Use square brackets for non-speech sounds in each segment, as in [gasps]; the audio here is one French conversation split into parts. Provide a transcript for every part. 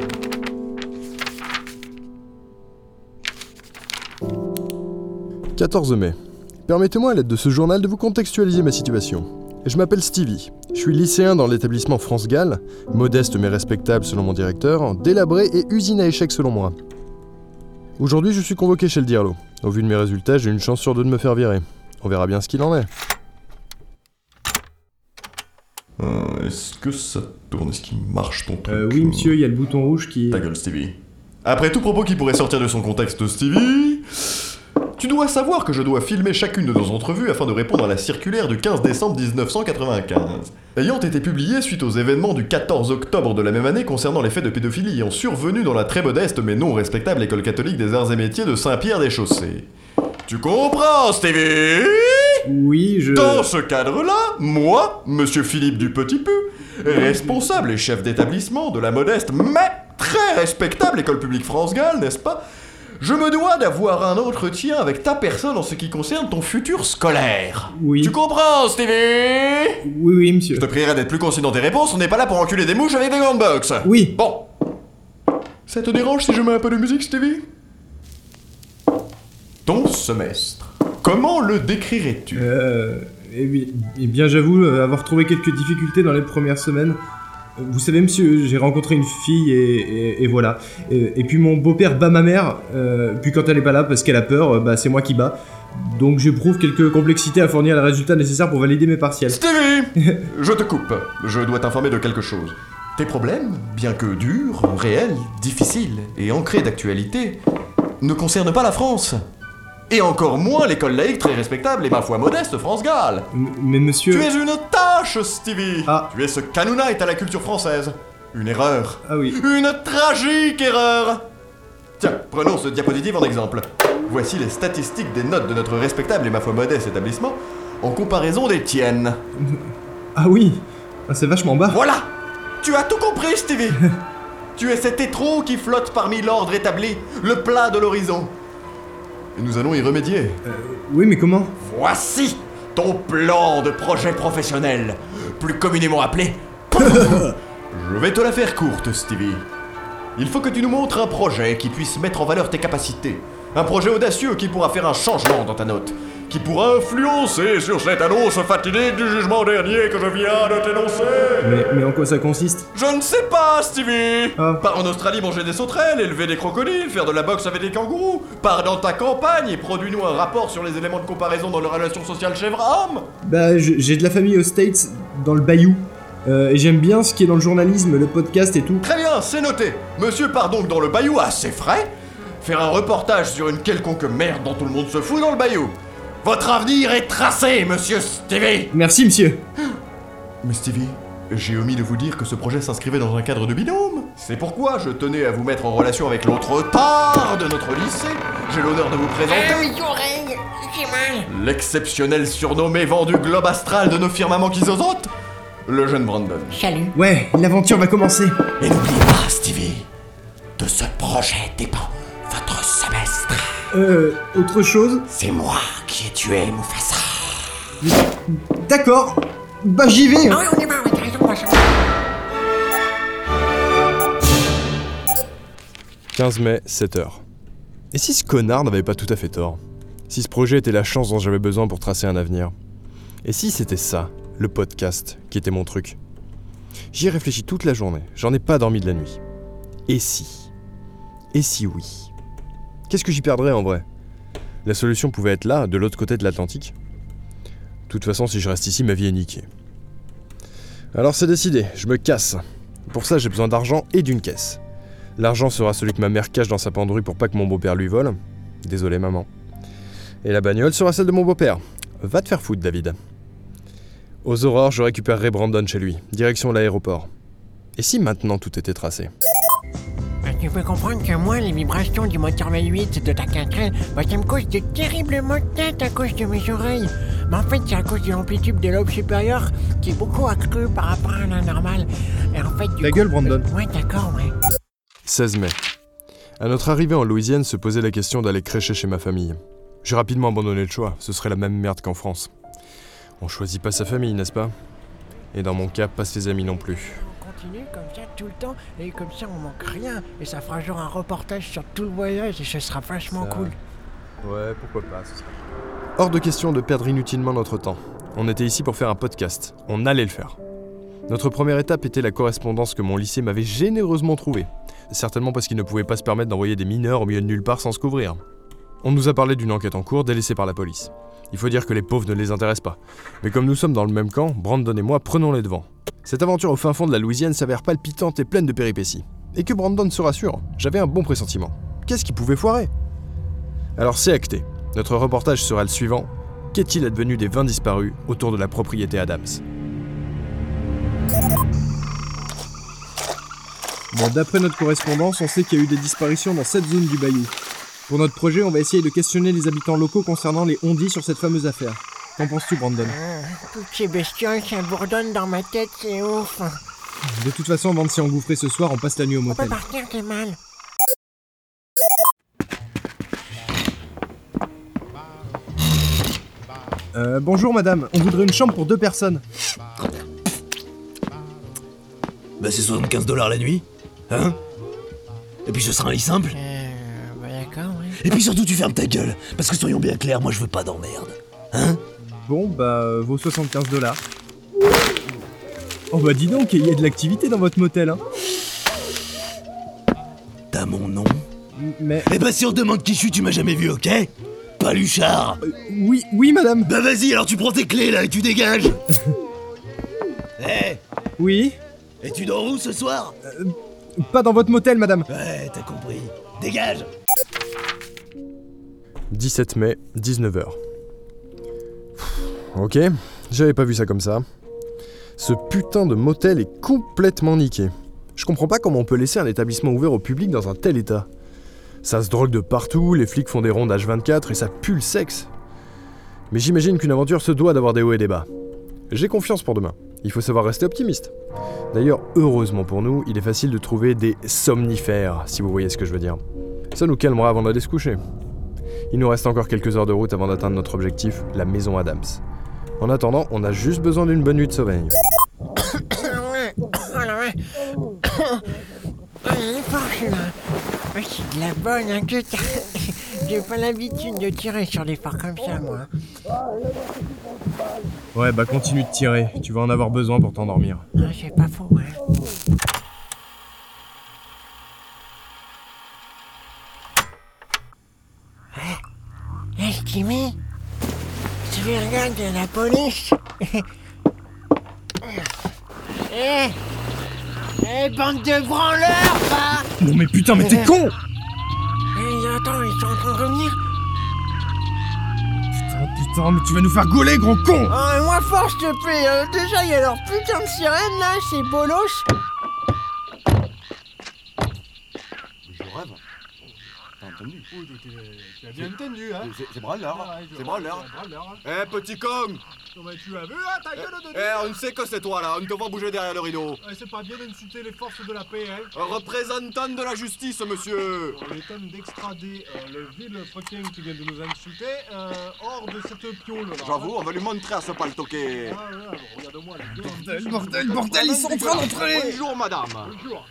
« 14 mai. Permettez-moi à l'aide de ce journal de vous contextualiser ma situation. Je m'appelle Stevie. Je suis lycéen dans l'établissement France Gall, modeste mais respectable selon mon directeur, délabré et usine à échecs selon moi. Aujourd'hui, je suis convoqué chez le Dirlo. Au vu de mes résultats, j'ai une chance sur deux de me faire virer. On verra bien ce qu'il en est. Euh, Est-ce que ça tourne? Est-ce qu'il marche ton truc? Euh, oui, monsieur, il y a le bouton rouge qui. Ta gueule, Stevie. Après tout propos qui pourrait sortir de son contexte, Stevie, tu dois savoir que je dois filmer chacune de nos entrevues afin de répondre à la circulaire du 15 décembre 1995. Ayant été publiée suite aux événements du 14 octobre de la même année concernant les faits de pédophilie ayant survenu dans la très modeste mais non respectable école catholique des arts et métiers de Saint-Pierre-des-Chaussées. Tu comprends, Stevie? Oui, je. Dans ce cadre-là, moi, monsieur Philippe du Petit Pu, responsable et chef d'établissement de la modeste mais très respectable école publique France Gall, n'est-ce pas Je me dois d'avoir un entretien avec ta personne en ce qui concerne ton futur scolaire. Oui. Tu comprends, Stevie? Oui, oui, monsieur. Je te prierai d'être plus concis dans tes réponses, on n'est pas là pour enculer des mouches avec des grandes box. Oui. Bon. Ça te dérange si je mets un peu de musique, Stevie? Ton semestre. Comment le décrirais-tu? Euh. Eh bien, eh bien, j'avoue euh, avoir trouvé quelques difficultés dans les premières semaines. Euh, Vous savez, monsieur, j'ai rencontré une fille et, et- et voilà. Et, et puis mon beau-père bat ma mère. euh, puis quand elle est pas là parce qu'elle a peur, bah c'est moi qui bats. Donc j'éprouve quelques complexités à fournir les résultats nécessaires pour valider mes partiels. Stevie [laughs] Je te coupe. Je dois t'informer de quelque chose. Tes problèmes, bien que durs, réels, difficiles et ancrés d'actualité, ne concernent pas la France. Et encore moins l'école laïque très respectable et ma foi modeste France Gall. M- Mais monsieur. Tu es une tâche, Stevie Ah. Tu es ce canounite à la culture française. Une erreur. Ah oui. Une tragique erreur Tiens, prenons ce diapositive en exemple. Voici les statistiques des notes de notre respectable et ma foi modeste établissement en comparaison des tiennes. [laughs] Ah oui. Ah, c'est vachement bas. Voilà Tu as tout compris, Stevie [laughs] Tu es cet étrou qui flotte parmi l'ordre établi, le plat de l'horizon. Et nous allons y remédier. Oui, mais comment? Voici ton plan de projet professionnel, plus communément appelé. [laughs] Je vais te la faire courte, Stevie. Il faut que tu nous montres un projet qui puisse mettre en valeur tes capacités. Un projet audacieux qui pourra faire un changement dans ta note. Qui pourra influencer sur cette annonce fatidique du jugement dernier que je viens de t'énoncer. mais, mais en quoi ça consiste? Je ne sais pas, Stevie Ah. Pars en Australie manger des sauterelles, élever des crocodiles, faire de la boxe avec des kangourous. Pars dans ta campagne et produis-nous un rapport sur les éléments de comparaison dans les relations sociales chèvre-homme. Bah, j'ai de la famille aux States, dans le Bayou. Euh, et j'aime bien ce qui est dans le journalisme, le podcast et tout. Très bien, c'est noté. Monsieur part donc dans le bayou à ses frais, faire un reportage sur une quelconque merde dont tout le monde se fout dans le bayou. Votre avenir est tracé, monsieur Stevie Merci, monsieur. [gasps] Mais Stevie, j'ai omis de vous dire que ce projet s'inscrivait dans un cadre de binôme. C'est pourquoi je tenais à vous mettre en relation avec l'autre tard de notre lycée. J'ai l'honneur de vous présenter mal. l'exceptionnel surnommé vendu globe astral de nos firmaments qui zozotent, le jeune Brandon. Salut. Ouais, l'aventure va commencer. Et n'oubliez pas, Stevie, de ce projet dépend. Euh, autre chose C'est moi qui ai tué Mufasa. D'accord. Bah, j'y vais. Ah hein. ouais, on y va, ouais, t'as raison, moi, ça- 15 mai, 7h. Et si ce connard n'avait pas tout à fait tort Si ce projet était la chance dont j'avais besoin pour tracer un avenir Et si c'était ça, le podcast, qui était mon truc J'y ai réfléchi toute la journée, j'en ai pas dormi de la nuit. Et si? Et si oui? Qu'est-ce que j'y perdrais en vrai? La solution pouvait être là, de l'autre côté de l'Atlantique. De toute façon, si je reste ici, ma vie est niquée. Alors c'est décidé, je me casse. Pour ça, j'ai besoin d'argent et d'une caisse. L'argent sera celui que ma mère cache dans sa penderie pour pas que mon beau-père lui vole. Désolé maman. Et la bagnole sera celle de mon beau-père. Va te faire foutre David. Aux aurores, je récupérerai Brandon chez lui, direction l'aéroport. Et si maintenant tout était tracé? Tu peux comprendre que moi, les vibrations du moteur V8 de ta quinquelle, bah, ça me cause de terribles maux de tête à cause de mes oreilles. Mais en fait, c'est à cause de l'amplitude des lobes supérieurs qui est beaucoup accrue par rapport à la normale. Et en fait, du Ta coup- gueule, Brandon. Ouais, d'accord, ouais. 16 mai. À notre arrivée en Louisiane se posait la question d'aller crécher chez ma famille. J'ai rapidement abandonné le choix, ce serait la même merde qu'en France. On choisit pas sa famille, n'est-ce pas? Et dans mon cas, pas ses amis non plus. Continue comme ça tout le temps, et comme ça on manque rien, et ça fera genre un reportage sur tout le voyage, et ce sera vachement Ça- cool. Ouais, pourquoi pas, ce serait. Hors de question de perdre inutilement notre temps. On était ici pour faire un podcast. On allait le faire. Notre première étape était la correspondance que mon lycée m'avait généreusement trouvée. Certainement parce qu'il ne pouvait pas se permettre d'envoyer des mineurs au milieu de nulle part sans se couvrir. On nous a parlé d'une enquête en cours délaissée par la police. Il faut dire que les pauvres ne les intéressent pas. Mais comme nous sommes dans le même camp, Brandon et moi prenons les devants. Cette aventure au fin fond de la Louisiane s'avère palpitante et pleine de péripéties. Et que Brandon se rassure, j'avais un bon pressentiment. Qu'est-ce qui pouvait foirer? Alors c'est acté. Notre reportage sera le suivant. Qu'est-il advenu des 20 disparus autour de la propriété Adams? Bon, d'après notre correspondance, on sait qu'il y a eu des disparitions dans cette zone du bayou. Pour notre projet, on va essayer de questionner les habitants locaux concernant les ondis sur cette fameuse affaire. Qu'en penses-tu, Brandon Ah, toutes ces bestioles, ça bourdonne dans ma tête, c'est ouf. De toute façon, avant de s'y engouffrer ce soir, on passe la nuit au On peut motel. partir, t'es mal. Euh, bonjour madame, on voudrait une chambre pour deux personnes. Bah c'est 75 dollars la nuit. Hein? Et puis ce sera un lit simple. Euh, bah d'accord, ouais. Et puis surtout tu fermes ta gueule. Parce que soyons bien clairs, moi je veux pas d'emmerde. Hein? Bon, bah, euh, vos 75 dollars. Oh bah dis donc, il y a de l'activité dans votre motel, hein. T'as mon nom Mais... Eh bah si on te demande qui je suis, tu m'as jamais vu, ok? Paluchard euh, oui, oui madame Bah vas-y, alors tu prends tes clés là et tu dégages [laughs] Eh Oui Et tu dors où ce soir? Pas dans votre motel, madame Ouais, t'as compris. Dégage 17 mai, 19h. Ok, j'avais pas vu ça comme ça. Ce putain de motel est complètement niqué. Je comprends pas comment on peut laisser un établissement ouvert au public dans un tel état. Ça se drogue de partout, les flics font des rondes H24 et ça pue le sexe. Mais j'imagine qu'une aventure se doit d'avoir des hauts et des bas. J'ai confiance pour demain. Il faut savoir rester optimiste. D'ailleurs, heureusement pour nous, il est facile de trouver des somnifères, si vous voyez ce que je veux dire. Ça nous calmera avant d'aller se coucher. Il nous reste encore quelques heures de route avant d'atteindre notre objectif, la maison Adams. En attendant, on a juste besoin d'une bonne nuit de sommeil. [coughs] Ouais, oh la ouais. Il est fort. Ouais, c'est de la bonne, hein, [laughs] J'ai pas l'habitude de tirer sur des phares comme ça, moi. Ouais, bah continue de tirer, tu vas en avoir besoin pour t'endormir. Ah, c'est pas faux, hein. Hé, hey, Timmy Tu veux regarder la police. Hé Hé, bande de branleurs, va. Non mais putain, mais t'es con. Hé, attends, ils sont en train de revenir. Putain, putain, mais tu vas nous faire gauler, gros con. Ah, moi, force te plaît, euh, déjà, il y a leur putain de sirène, là, c'est bolos Je rêve. Entendu Tu as bien entendu, hein C'est- branleur. C'est branleur. Hein. Eh petit con Non, mais tu as vu, hein, ta gueule de Eh on sait que c'est toi là, on te voit bouger derrière le rideau. C'est pas bien d'insulter les forces de la paix, hein Un représentant de la justice, monsieur On est temps d'extrader euh, le vil frequin qui vient de nous insulter euh, hors de cette piole là. J'avoue, on va lui montrer à ce paltoqué. Ah, ouais, regarde-moi les deux. Bordel, bordel, bordel, ils sont en train d'entrer Bonjour madame Bonjour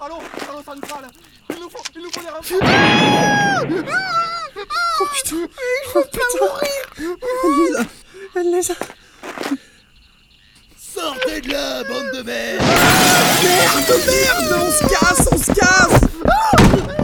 Allô Allô centrale Il nous faut, il nous faut des renforts Oh putain Oh putain. Elle les a Elle les a. Sortez de là, bande de merde. Merde, merde On se casse, on se casse. Pardon,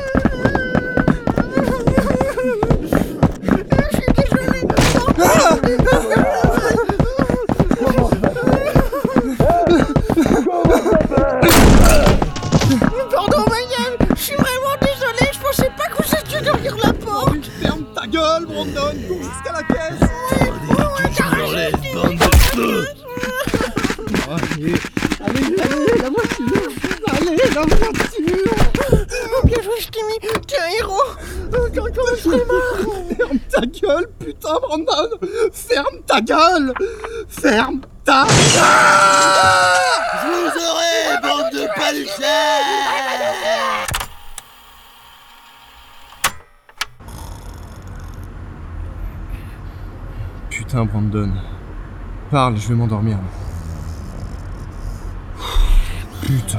Ferme ta gueule, putain, Brandon Ferme ta gueule Ferme ta Je vous aurai, bande de paluchets Putain, Brandon. Parle, je vais m'endormir. Putain.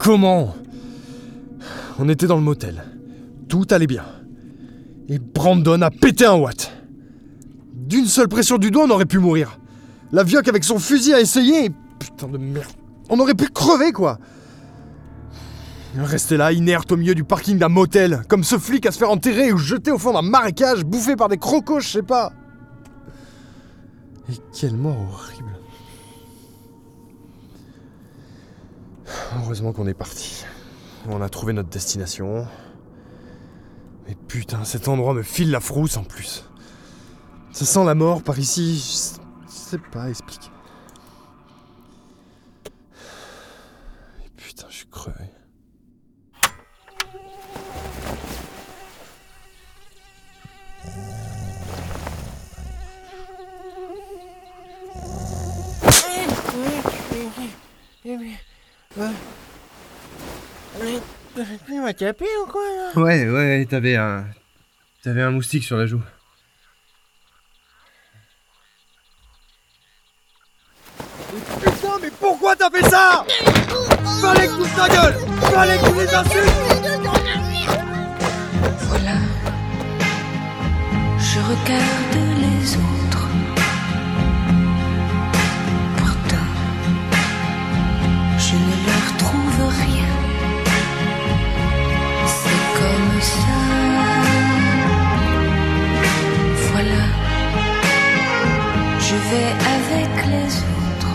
Comment On était dans le motel. Tout allait bien. Et Brandon a pété un watt. D'une seule pression du doigt, on aurait pu mourir. La vioque avec son fusil a essayé. Putain de merde. On aurait pu crever, quoi Rester là, inerte au milieu du parking d'un motel, comme ce flic à se faire enterrer ou jeter au fond d'un marécage, bouffé par des crocos, je sais pas. Et quelle mort horrible. Heureusement qu'on est parti. On a trouvé notre destination. Mais putain, cet endroit me file la frousse en plus. Ça sent la mort par ici. Je sais- pas expliquer. Putain, je suis crevé. Tu m'as tapé ou quoi là Ouais, ouais, t'avais un. T'avais un moustique sur la joue. Putain, mais pourquoi t'as fait ça? Fallait que tu ta gueule Fallait que tu les insultes Voilà, je regarde les autres. Je vais avec les autres.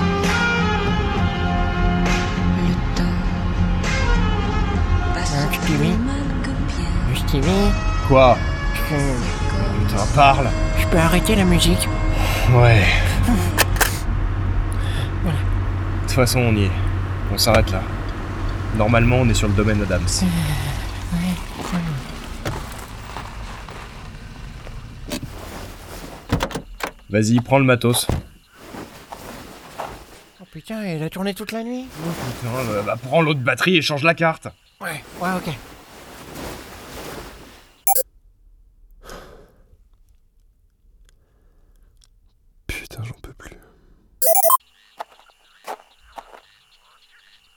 Le temps passe Hein, plus Stevie mal que bien. Stevie, Quoi je... Putain, parle je peux arrêter la musique Ouais. [laughs] De toute façon, on y est. On s'arrête là. Normalement, on est sur le domaine Adams. [laughs] Vas-y, prends le matos. Oh putain, elle a tourné toute la nuit Putain, euh, bah, prends l'autre batterie et change la carte. Ouais, ouais, ok. Putain, j'en peux plus.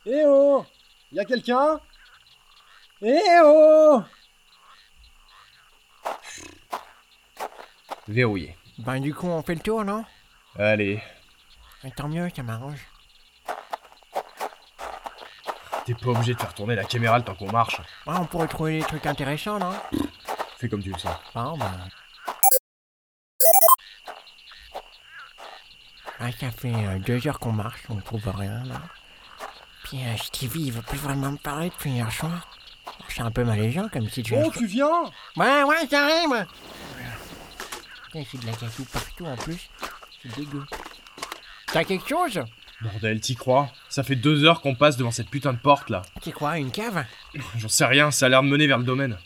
Eh oh Y'a quelqu'un? Eh oh Verrouillé. Ben du coup, on fait le tour, non Allez, Ouais, Tant mieux, ça m'arrange. t'es pas obligé de faire tourner la caméra le temps qu'on marche. Ouais, on pourrait trouver des trucs intéressants, non Fais comme tu le sens. Bon, ben... Ouais, ça fait euh, deux heures qu'on marche, on trouve rien, là. Puis euh, Stevie, il veut plus vraiment me parler depuis hier soir. C'est un peu malaisant comme situation. Oh, tu viens? Ouais, ouais, j'arrive Putain, C'est de la gâteau partout en plus. C'est dégueu. T'as quelque chose? Bordel, t'y crois? Ça fait deux heures qu'on passe devant cette putain de porte là. C'est quoi, une cave? J'en sais rien, ça a l'air de mener vers le domaine.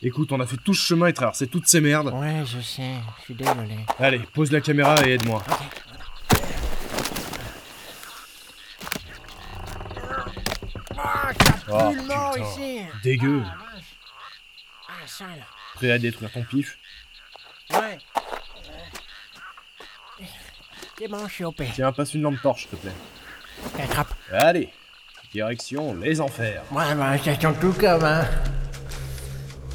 Écoute, on a fait tout ce chemin et traversé toutes ces merdes. Ouais, je sais, je suis désolé. Allez, pose la caméra et aide-moi. Ok. Ah, Oh, mort putain. ici Dégueu. Ah. Ah, sale. Prêt à détruire ton pif? Ouais. C'est bon, je suis OP. Tiens, passe une lampe torche, s'il te plaît. Attrape. Allez, direction les enfers. Ouais, bah, ça sent tout comme, hein.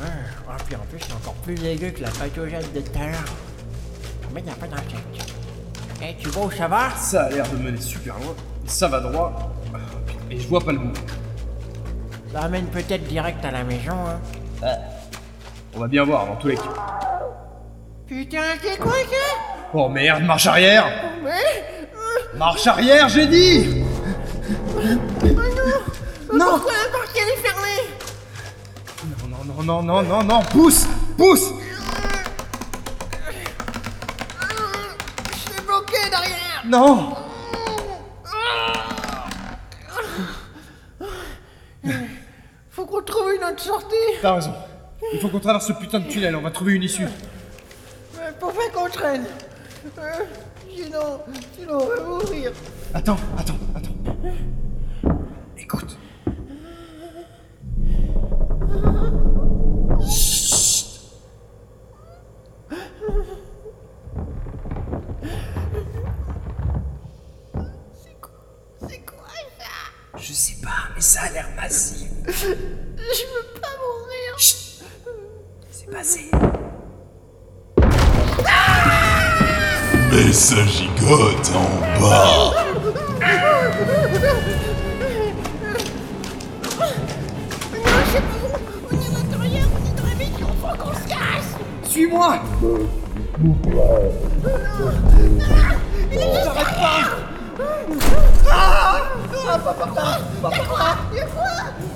Ah, ah, puis en plus, c'est encore plus dégueu que la pathogène de tout à l'heure. Mais y a pas d'insectes. Eh, tu vois où ça va Ça a l'air de mener super loin. Ça va droit. Et je vois pas le bout. Ça amène peut-être direct à la maison, hein. On va bien voir dans tous les cas. Putain, c'est quoi ça Oh merde, marche arrière. Marche arrière, j'ai dit. Non Pourquoi la porte elle est fermée Non, non, non, non, non, non, pousse Pousse. Je suis bloqué derrière. Non. Faut qu'on trouve une autre sortie. T'as raison. Il faut qu'on traverse ce putain de tunnel, on va trouver une issue. Euh, Euh, Sinon, sinon on va mourir Attends, attends, attends. Écoute. C'est quoi ça? Je sais pas, mais ça a l'air massif. Je veux pas mourir C'est passé. Mais ça gigote en bas. On est à l'intérieur, on est dans la maison, faut qu'on se casse Suis-moi.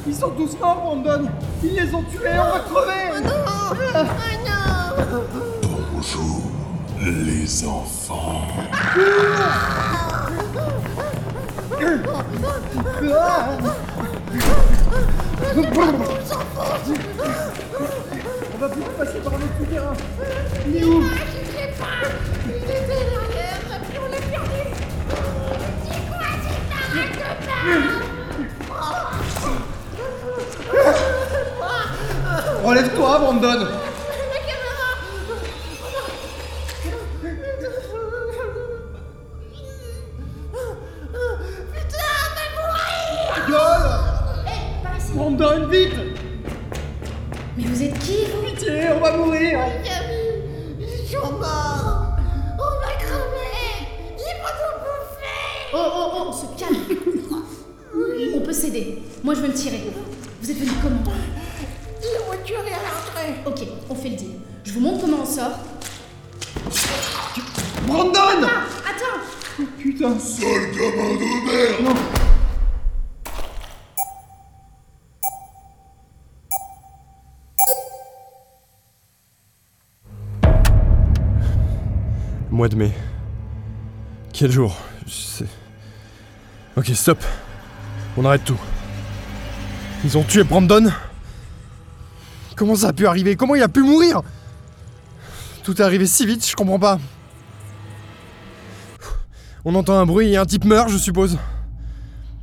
Ils sont tous morts, Brandon. Ils les ont tués, on va crever. Bonjour, les enfants. On va plus passer par souterrain. Il est où? Relève-toi, Brandon Oh oh oh, on se calme On peut s'aider. Moi je vais me tirer. Vous êtes venu comment? Ils vont tuer à l'entrée Ok, on fait le deal. Je vous montre comment on sort. Brandon Ah, attends Putain Sale gamin de merde. Mois de mai. Quel jour? Je sais. Ok, stop. On arrête tout. Ils ont tué Brandon Comment ça a pu arriver? Comment il a pu mourir? Tout est arrivé si vite, je comprends pas. On entend un bruit et un type meurt, je suppose.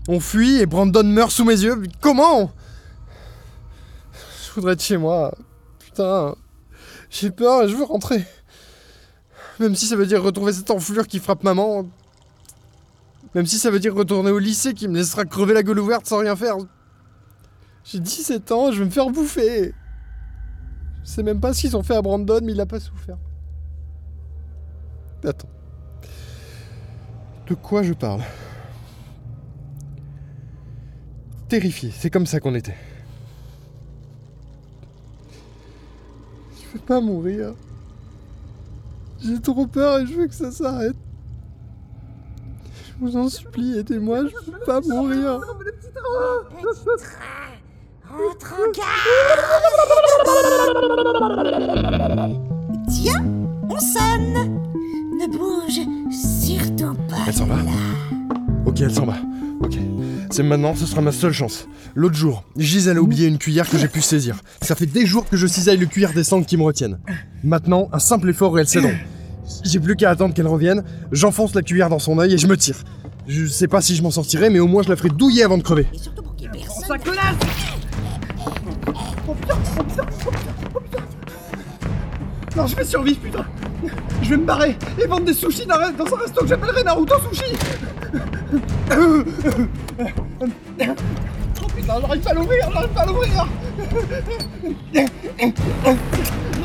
On fuit et Brandon meurt sous mes yeux. Comment? Je voudrais être chez moi. Putain. J'ai peur et je veux rentrer. Même si ça veut dire retrouver cette enflure qui frappe maman. Même si ça veut dire retourner au lycée qui me laissera crever la gueule ouverte sans rien faire. J'ai 17 ans, je vais me faire bouffer. Je sais même pas ce qu'ils ont fait à Brandon, mais il a pas souffert. Attends. De quoi je parle? Terrifié, c'est comme ça qu'on était. Je veux pas mourir. J'ai trop peur et je veux que ça s'arrête. Je vous en supplie, aidez-moi, je veux pas mourir. Rentre en Tiens, on sonne Ne bouge surtout pas Elle s'en va Ok, elle s'en va. Ok. C'est maintenant, ce sera ma seule chance. L'autre jour, Gisèle a oublié une cuillère que j'ai pu saisir. Ça fait des jours que je cisaille le cuillère des sangles qui me retiennent. Maintenant, un simple effort et elle s'édonne. J'ai plus qu'à attendre qu'elle revienne, j'enfonce la cuillère dans son œil et je me tire. Je sais pas si je m'en sortirai, mais au moins je la ferai douiller avant de crever. Ça connasse Oh putain, oh putain, oh putain, oh putain Non, je vais survivre, putain. Je vais me barrer et vendre des sushis dans un dans un resto que j'appellerai Naruto Sushi. Oh putain, j'arrive pas à l'ouvrir, j'arrive pas à l'ouvrir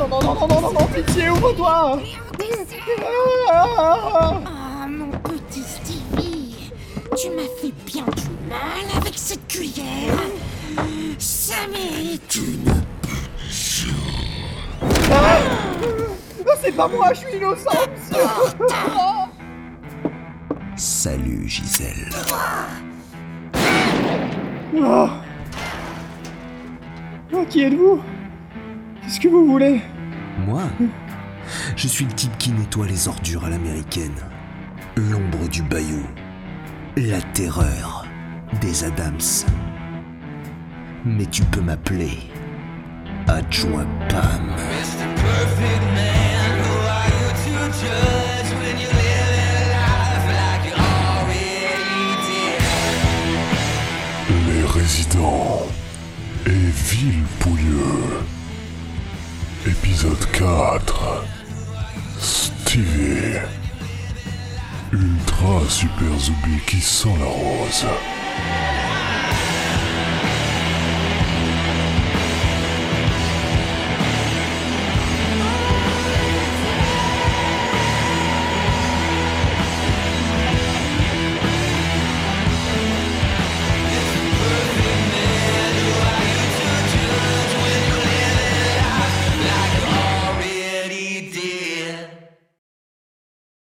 Non, non, non, non, non, non, non, pitié, ouvre-toi Ah Oh mon petit Stevie Tu m'as fait bien du mal avec cette cuillère. Ça mérite une Ah, c'est pas moi, je suis innocent, monsieur Salut Gisèle. Oh. Oh, qui êtes-vous? Qu'est-ce que vous voulez? Moi Je suis le type qui nettoie les ordures à l'américaine. L'ombre du bayou. La terreur des Adams. Mais tu peux m'appeler adjoint Pam. Les résidents et Villepouilleux. Épisode 4. Stevie. Ultra super Zoubi qui sent la rose.